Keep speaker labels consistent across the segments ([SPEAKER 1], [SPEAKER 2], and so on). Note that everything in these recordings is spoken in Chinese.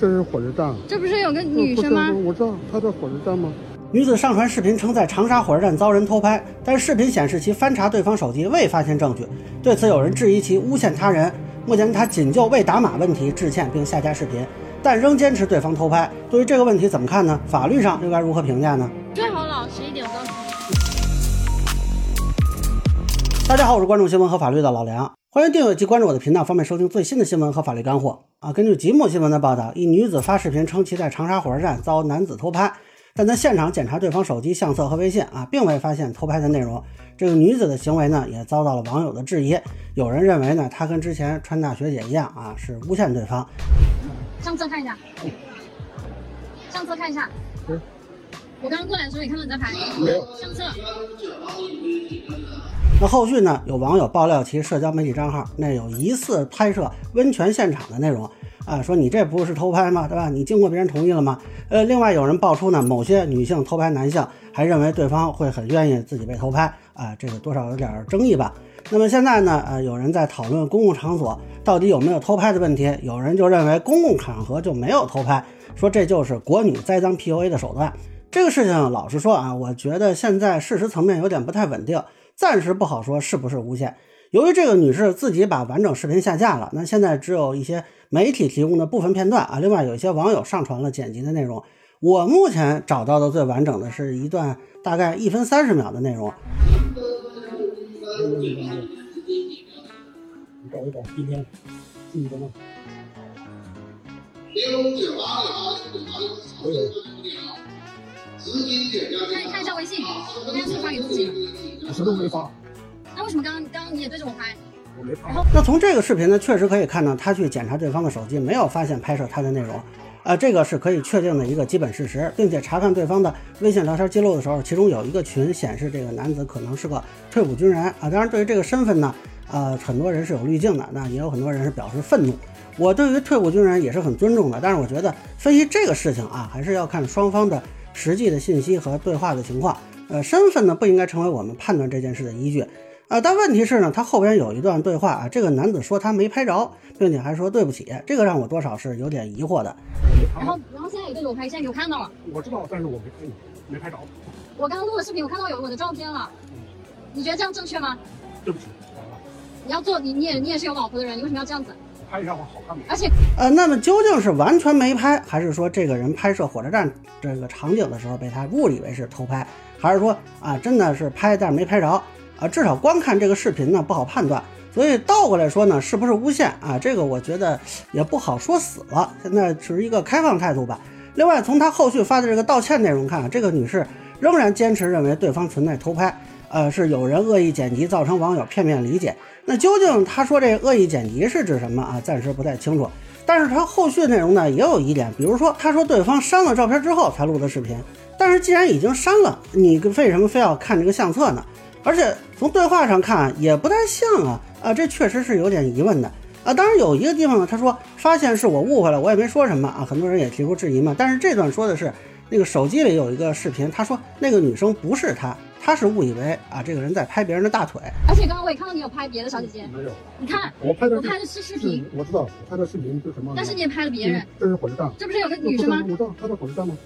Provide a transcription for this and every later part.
[SPEAKER 1] 这是火车站。
[SPEAKER 2] 这不是有个女生吗？
[SPEAKER 1] 我知道，她在火车站吗？
[SPEAKER 3] 女子上传视频称在长沙火车站遭人偷拍，但视频显示其翻查对方手机未发现证据。对此，有人质疑其诬陷他人。目前，她仅就未打码问题致歉并下架视频，但仍坚持对方偷拍。对于这个问题怎么看呢？法律上又该如何评价呢？
[SPEAKER 2] 最好老实一点，我告诉你。
[SPEAKER 3] 大家好，我是关注新闻和法律的老梁，欢迎订阅及关注我的频道，方便收听最新的新闻和法律干货啊。根据吉木新闻的报道，一女子发视频称其在长沙火车站遭男子偷拍。但在现场检查对方手机相册和微信啊，并未发现偷拍的内容。这个女子的行为呢，也遭到了网友的质疑。有人认为呢，她跟之前川大学姐一样啊，是诬陷对方。
[SPEAKER 2] 相册看一下，相册看一下。我刚刚过来的时候，你看到你在拍？
[SPEAKER 1] 没有。
[SPEAKER 2] 相册。
[SPEAKER 3] 那后续呢？有网友爆料其社交媒体账号那有疑似拍摄温泉现场的内容。啊，说你这不是偷拍吗？对吧？你经过别人同意了吗？呃，另外有人爆出呢，某些女性偷拍男性，还认为对方会很愿意自己被偷拍啊，这个多少有点争议吧。那么现在呢，呃，有人在讨论公共场所到底有没有偷拍的问题，有人就认为公共场合就没有偷拍，说这就是国女栽赃 PUA 的手段。这个事情老实说啊，我觉得现在事实层面有点不太稳定，暂时不好说是不是诬陷。由于这个女士自己把完整视频下架了，那现在只有一些媒体提供的部分片段啊。另外有一些网友上传了剪辑的内容。我目前找到的最完整的是一段大概一分三十秒的内容。
[SPEAKER 2] 看看一下微信，我刚刚是发给自己了。
[SPEAKER 1] 我什么都没发。
[SPEAKER 2] 那为什么刚刚刚刚你也对着我拍？
[SPEAKER 1] 我没拍。
[SPEAKER 3] 那从这个视频呢，确实可以看到他去检查对方的手机，没有发现拍摄他的内容，啊，这个是可以确定的一个基本事实，并且查看对方的微信聊天记录的时候，其中有一个群显示这个男子可能是个退伍军人啊。当然，对于这个身份呢，呃，很多人是有滤镜的，那也有很多人是表示愤怒。我对于退伍军人也是很尊重的，但是我觉得分析这个事情啊，还是要看双方的实际的信息和对话的情况。呃，身份呢不应该成为我们判断这件事的依据。啊，但问题是呢，他后边有一段对话啊，这个男子说他没拍着，并且还说对不起，这个让我多少是有点疑惑的。
[SPEAKER 2] 然后，然后现在有对着我拍，现在给我看到了。
[SPEAKER 1] 我知道，但是我没拍你，没拍着。
[SPEAKER 2] 我刚刚录的视频，我看到有我的照片了。你觉得这样正确吗？
[SPEAKER 1] 对不起。
[SPEAKER 2] 你要做你你也你也是有老婆的人，你为什么要这样子？
[SPEAKER 1] 拍一下我好看吗？
[SPEAKER 2] 而且，
[SPEAKER 3] 呃，那么究竟是完全没拍，还是说这个人拍摄火车站这个场景的时候被他误以为是偷拍，还是说啊真的是拍但是没拍着？啊，至少光看这个视频呢不好判断，所以倒过来说呢，是不是诬陷啊？这个我觉得也不好说死了，现在持一个开放态度吧。另外，从他后续发的这个道歉内容看，这个女士仍然坚持认为对方存在偷拍，呃，是有人恶意剪辑，造成网友片面理解。那究竟他说这恶意剪辑是指什么啊？暂时不太清楚。但是他后续内容呢也有疑点，比如说他说对方删了照片之后才录的视频，但是既然已经删了，你为什么非要看这个相册呢？而且从对话上看也不太像啊啊，这确实是有点疑问的啊。当然有一个地方呢，他说发现是我误会了，我也没说什么啊。很多人也提出质疑嘛。但是这段说的是那个手机里有一个视频，他说那个女生不是他，他是误以为啊这个人在拍别人的大腿。
[SPEAKER 2] 而且刚刚我也看到你有拍别的小姐姐，
[SPEAKER 1] 没有。
[SPEAKER 2] 你看
[SPEAKER 1] 我拍的，
[SPEAKER 2] 我拍的是视频，
[SPEAKER 1] 我知道我拍的视频是什么。
[SPEAKER 2] 但是你也拍了别人，
[SPEAKER 1] 这是火车站，
[SPEAKER 2] 这不是有个女生吗？
[SPEAKER 1] 我知道她在火车站吗？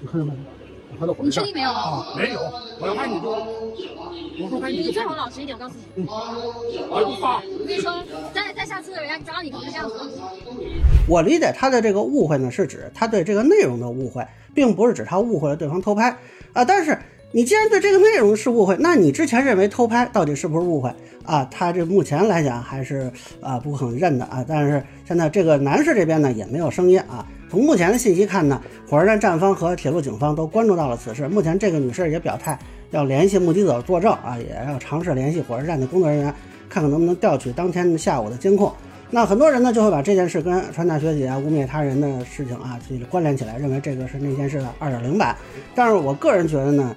[SPEAKER 1] 你看见没？
[SPEAKER 2] 你确定没有？
[SPEAKER 1] 啊没有，我要拍你就，我说拍你。
[SPEAKER 2] 你最好老实一点，我告诉你。
[SPEAKER 1] 我不发。
[SPEAKER 2] 我跟你说，再再下次人家抓你，可能这样子。
[SPEAKER 3] 我理解他的这个误会呢，是指他对这个内容的误会，并不是指他误会了对方偷拍啊。但是你既然对这个内容是误会，那你之前认为偷拍到底是不是误会啊？他这目前来讲还是啊不肯认的啊。但是现在这个男士这边呢也没有声音啊。从目前的信息看呢，火车站站方和铁路警方都关注到了此事。目前这个女士也表态要联系目击者作证啊，也要尝试联系火车站的工作人员，看看能不能调取当天下午的监控。那很多人呢就会把这件事跟川大学姐啊污蔑他人的事情啊去关联起来，认为这个是那件事的二点零版。但是我个人觉得呢，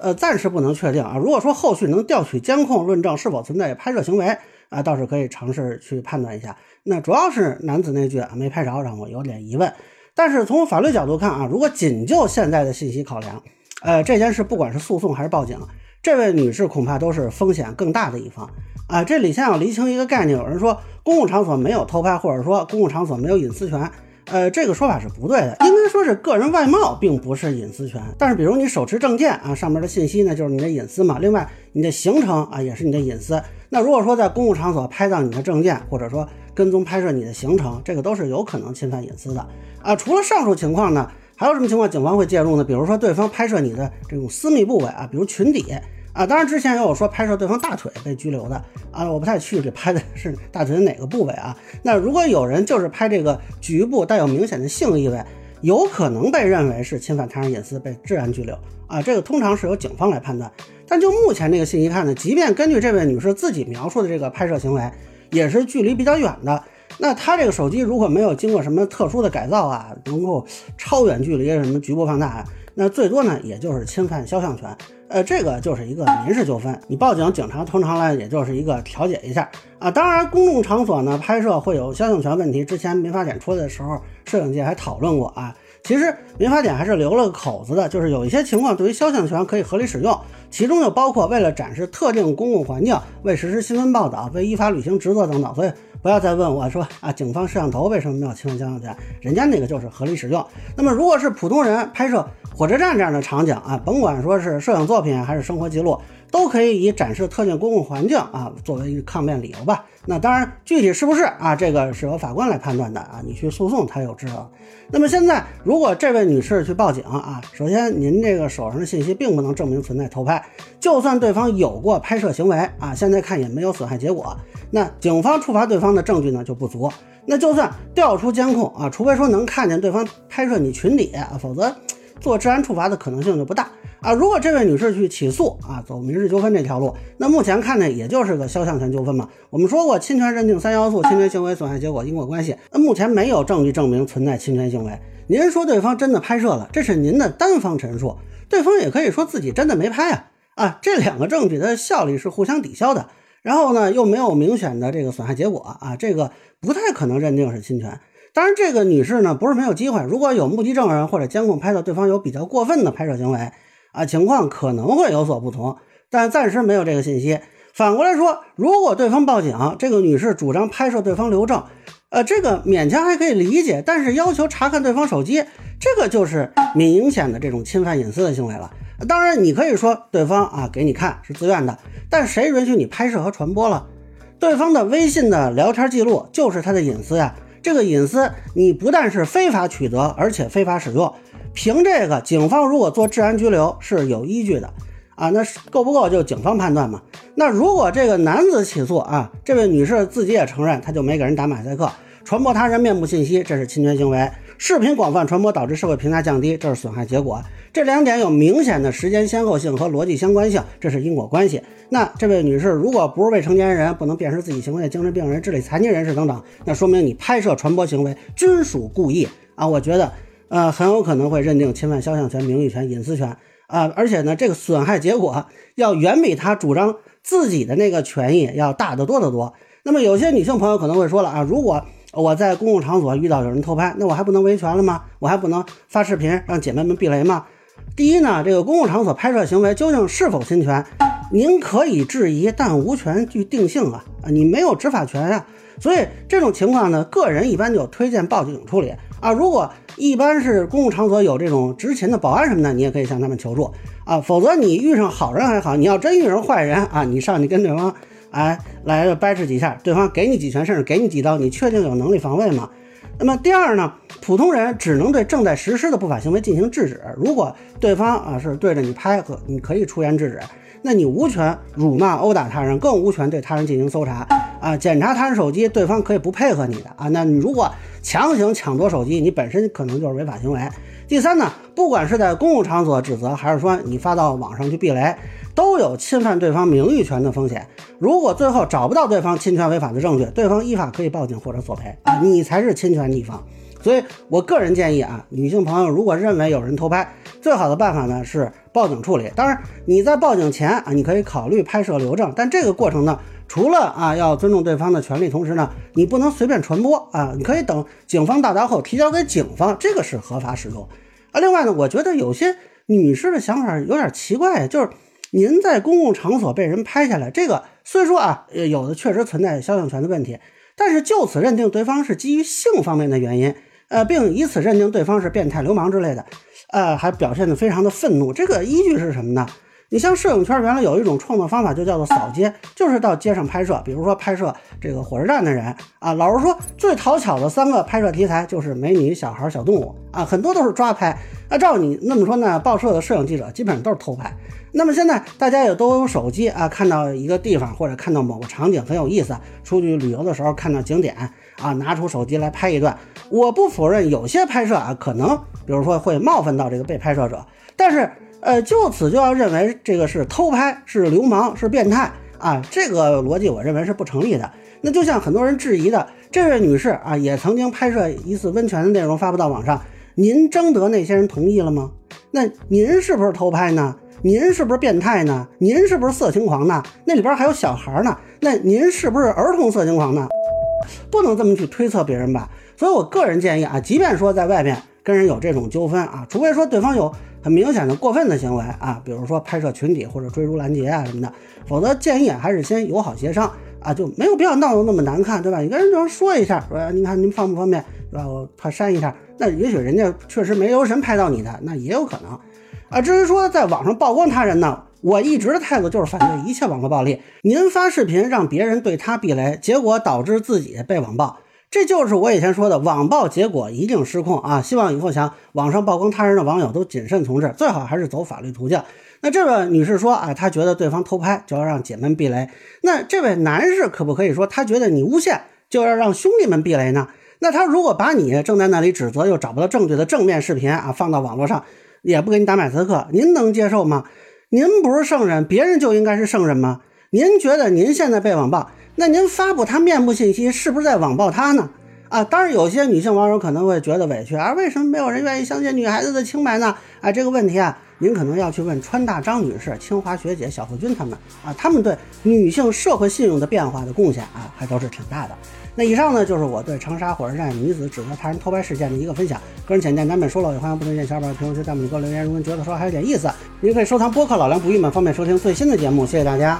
[SPEAKER 3] 呃，暂时不能确定啊。如果说后续能调取监控论证是否存在拍摄行为啊，倒是可以尝试去判断一下。那主要是男子那句啊没拍着，让我有点疑问。但是从法律角度看啊，如果仅就现在的信息考量，呃，这件事不管是诉讼还是报警，这位女士恐怕都是风险更大的一方啊。这里先要厘清一个概念，有人说公共场所没有偷拍，或者说公共场所没有隐私权呃，这个说法是不对的，应该说是个人外貌并不是隐私权。但是，比如你手持证件啊，上面的信息呢就是你的隐私嘛。另外，你的行程啊也是你的隐私。那如果说在公共场所拍到你的证件，或者说跟踪拍摄你的行程，这个都是有可能侵犯隐私的啊。除了上述情况呢，还有什么情况警方会介入呢？比如说对方拍摄你的这种私密部位啊，比如裙底。啊，当然之前也有说拍摄对方大腿被拘留的啊，我不太去这拍的是大腿的哪个部位啊？那如果有人就是拍这个局部带有明显的性意味，有可能被认为是侵犯他人隐私，被治安拘留啊。这个通常是由警方来判断。但就目前这个信息看呢，即便根据这位女士自己描述的这个拍摄行为，也是距离比较远的。那她这个手机如果没有经过什么特殊的改造啊，能够超远距离什么局部放大，那最多呢也就是侵犯肖像权。呃，这个就是一个民事纠纷，你报警，警察通常来也就是一个调解一下啊。当然，公共场所呢拍摄会有肖像权问题，之前民法典出来的时候，摄影界还讨论过啊。其实民法典还是留了个口子的，就是有一些情况对于肖像权可以合理使用，其中就包括为了展示特定公共环境、为实施新闻报道、为依法履行职责等等。所以不要再问我说啊，警方摄像头为什么要侵犯肖像权？人家那个就是合理使用。那么如果是普通人拍摄火车站这样的场景啊，甭管说是摄影作品还是生活记录。都可以以展示特定公共环境啊作为抗辩理由吧。那当然，具体是不是啊，这个是由法官来判断的啊。你去诉讼，他有知道。那么现在，如果这位女士去报警啊，首先您这个手上的信息并不能证明存在偷拍，就算对方有过拍摄行为啊，现在看也没有损害结果，那警方处罚对方的证据呢就不足。那就算调出监控啊，除非说能看见对方拍摄你裙底啊，否则。做治安处罚的可能性就不大啊！如果这位女士去起诉啊，走民事纠纷这条路，那目前看呢，也就是个肖像权纠纷嘛。我们说过，侵权认定三要素：侵权行为、损害结果、因果关系。那目前没有证据证明存在侵权行为。您说对方真的拍摄了，这是您的单方陈述，对方也可以说自己真的没拍啊啊！这两个证据的效力是互相抵消的。然后呢，又没有明显的这个损害结果啊，这个不太可能认定是侵权。当然，这个女士呢不是没有机会。如果有目击证人或者监控拍到对方有比较过分的拍摄行为，啊，情况可能会有所不同。但暂时没有这个信息。反过来说，如果对方报警，这个女士主张拍摄对方留证，呃，这个勉强还可以理解。但是要求查看对方手机，这个就是明显的这种侵犯隐私的行为了。当然，你可以说对方啊给你看是自愿的，但谁允许你拍摄和传播了？对方的微信的聊天记录就是他的隐私呀。这个隐私，你不但是非法取得，而且非法使用。凭这个，警方如果做治安拘留是有依据的啊。那够不够就警方判断嘛。那如果这个男子起诉啊，这位女士自己也承认，她就没给人打马赛克，传播他人面部信息，这是侵权行为。视频广泛传播导致社会评价降低，这是损害结果。这两点有明显的时间先后性和逻辑相关性，这是因果关系。那这位女士如果不是未成年人，不能辨识自己行为的精神病人、智力残疾人士等等，那说明你拍摄传播行为均属故意啊！我觉得，呃，很有可能会认定侵犯肖像权、名誉权、隐私权啊！而且呢，这个损害结果要远比他主张自己的那个权益要大得多得多。那么有些女性朋友可能会说了啊，如果我在公共场所遇到有人偷拍，那我还不能维权了吗？我还不能发视频让姐妹们避雷吗？第一呢，这个公共场所拍摄行为究竟是否侵权，您可以质疑，但无权去定性啊啊，你没有执法权呀。所以这种情况呢，个人一般就推荐报警处理啊。如果一般是公共场所有这种执勤的保安什么的，你也可以向他们求助啊。否则你遇上好人还好，你要真遇上坏人啊，你上去跟对方。哎，来掰扯几下，对方给你几拳，甚至给你几刀，你确定有能力防卫吗？那么第二呢，普通人只能对正在实施的不法行为进行制止。如果对方啊是对着你拍，和你可以出言制止，那你无权辱骂、殴打他人，更无权对他人进行搜查啊，检查他人手机，对方可以不配合你的啊。那你如果强行抢夺手机，你本身可能就是违法行为。第三呢，不管是在公共场所指责，还是说你发到网上去避雷。都有侵犯对方名誉权的风险。如果最后找不到对方侵权违法的证据，对方依法可以报警或者索赔啊，你才是侵权一方。所以我个人建议啊，女性朋友如果认为有人偷拍，最好的办法呢是报警处理。当然，你在报警前啊，你可以考虑拍摄留证，但这个过程呢，除了啊要尊重对方的权利，同时呢，你不能随便传播啊，你可以等警方到达后提交给警方，这个是合法使用啊。另外呢，我觉得有些女士的想法有点奇怪，就是。您在公共场所被人拍下来，这个虽说啊，有的确实存在肖像权的问题，但是就此认定对方是基于性方面的原因，呃，并以此认定对方是变态流氓之类的，呃，还表现得非常的愤怒。这个依据是什么呢？你像摄影圈原来有一种创作方法，就叫做扫街，就是到街上拍摄，比如说拍摄这个火车站的人啊。老实说，最讨巧的三个拍摄题材就是美女、小孩、小动物啊，很多都是抓拍。那照你那么说呢，报社的摄影记者基本上都是偷拍。那么现在大家也都有手机啊，看到一个地方或者看到某个场景很有意思，出去旅游的时候看到景点啊，拿出手机来拍一段。我不否认有些拍摄啊，可能比如说会冒犯到这个被拍摄者，但是。呃，就此就要认为这个是偷拍，是流氓，是变态啊？这个逻辑我认为是不成立的。那就像很多人质疑的，这位女士啊，也曾经拍摄一次温泉的内容发布到网上，您征得那些人同意了吗？那您是不是偷拍呢？您是不是变态呢？您是不是色情狂呢？那里边还有小孩呢？那您是不是儿童色情狂呢？不能这么去推测别人吧？所以我个人建议啊，即便说在外面跟人有这种纠纷啊，除非说对方有。很明显的过分的行为啊，比如说拍摄群体或者追逐拦截啊什么的，否则建议还是先友好协商啊，就没有必要闹得那么难看，对吧？你跟人就说一下，说您看您方不方便，是吧？我怕删一下，那也许人家确实没留神拍到你的，那也有可能啊。至于说在网上曝光他人呢，我一直的态度就是反对一切网络暴力。您发视频让别人对他避雷，结果导致自己被网暴。这就是我以前说的网暴结果一定失控啊！希望以后想网上曝光他人的网友都谨慎从事，最好还是走法律途径。那这位女士说啊，她觉得对方偷拍就要让姐们避雷。那这位男士可不可以说他觉得你诬陷就要让兄弟们避雷呢？那他如果把你正在那里指责又找不到证据的正面视频啊放到网络上，也不给你打马赛克，您能接受吗？您不是圣人，别人就应该是圣人吗？您觉得您现在被网暴？那您发布他面部信息是不是在网暴他呢？啊，当然有些女性网友可能会觉得委屈，而为什么没有人愿意相信女孩子的清白呢？啊，这个问题啊，您可能要去问川大张女士、清华学姐小付君他们啊，他们对女性社会信用的变化的贡献啊，还都是挺大的。那以上呢，就是我对长沙火车站女子指责他人偷拍事件的一个分享。个人浅见难免说漏，也欢迎不同意见小伙伴评论区弹幕里给我留言。如果您觉得说还有点意思，您可以收藏播客老梁不郁闷，方便收听最新的节目。谢谢大家。